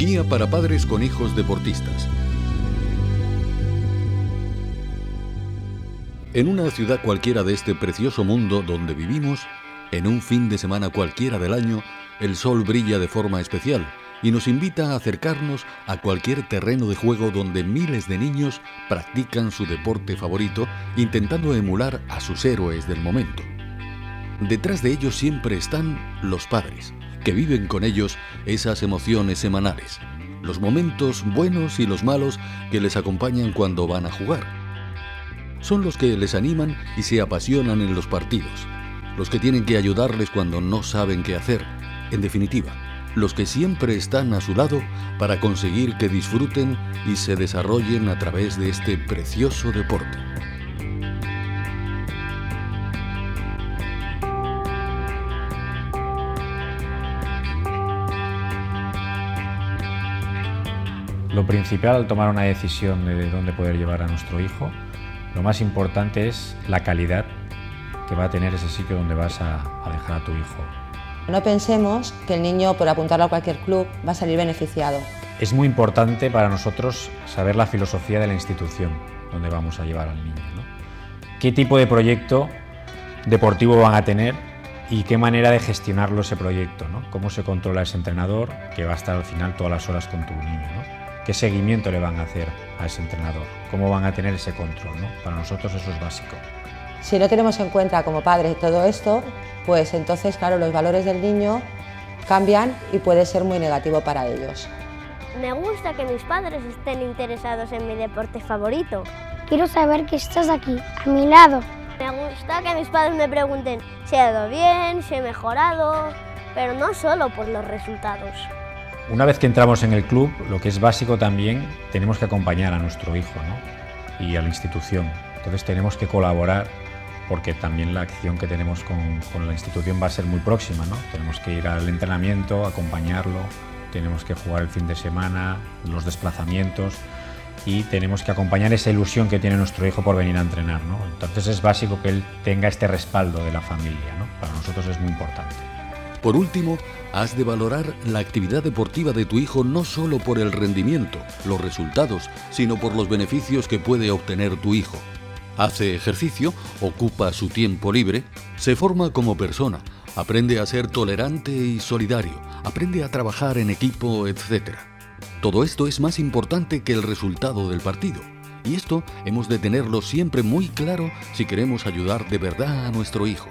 Guía para padres con hijos deportistas. En una ciudad cualquiera de este precioso mundo donde vivimos, en un fin de semana cualquiera del año, el sol brilla de forma especial y nos invita a acercarnos a cualquier terreno de juego donde miles de niños practican su deporte favorito intentando emular a sus héroes del momento. Detrás de ellos siempre están los padres, que viven con ellos esas emociones semanales, los momentos buenos y los malos que les acompañan cuando van a jugar. Son los que les animan y se apasionan en los partidos, los que tienen que ayudarles cuando no saben qué hacer, en definitiva, los que siempre están a su lado para conseguir que disfruten y se desarrollen a través de este precioso deporte. Lo principal al tomar una decisión de dónde poder llevar a nuestro hijo, lo más importante es la calidad que va a tener ese sitio donde vas a, dejar a tu hijo. No pensemos que el niño, por apuntarlo a cualquier club, va a salir beneficiado. Es muy importante para nosotros saber la filosofía de la institución donde vamos a llevar al niño. ¿Qué tipo de proyecto deportivo van a tener y qué manera de gestionarlo ese proyecto? ¿no? ¿Cómo se controla ese entrenador que va a estar al final todas las horas con tu niño? ¿Qué seguimiento le van a hacer a ese entrenador? ¿Cómo van a tener ese control? Para nosotros eso es básico. Si no tenemos en cuenta como padres todo esto, pues entonces, claro, los valores del niño cambian y puede ser muy negativo para ellos. Me gusta que mis padres estén interesados en mi deporte favorito. Quiero saber que estás aquí, a mi lado. Me gusta que mis padres me pregunten si he dado bien, si he mejorado, pero no solo por los resultados. Una vez que entramos en el club, lo que es básico también, tenemos que acompañar a nuestro hijo ¿no? y a la institución. Entonces tenemos que colaborar porque también la acción que tenemos con, la institución va a ser muy próxima. ¿no? Tenemos que ir al entrenamiento, acompañarlo, tenemos que jugar el fin de semana, los desplazamientos y tenemos que acompañar esa ilusión que tiene nuestro hijo por venir a entrenar. ¿no? Entonces es básico que él tenga este respaldo de la familia. ¿no? Para nosotros es muy importante. Por último, has de valorar la actividad deportiva de tu hijo no solo por el rendimiento, los resultados, sino por los beneficios que puede obtener tu hijo hace ejercicio, ocupa su tiempo libre, se forma como persona, aprende a ser tolerante y solidario, aprende a trabajar en equipo, etc. Todo esto es más importante que el resultado del partido. Y esto hemos de tenerlo siempre muy claro si queremos ayudar de verdad a nuestro hijo.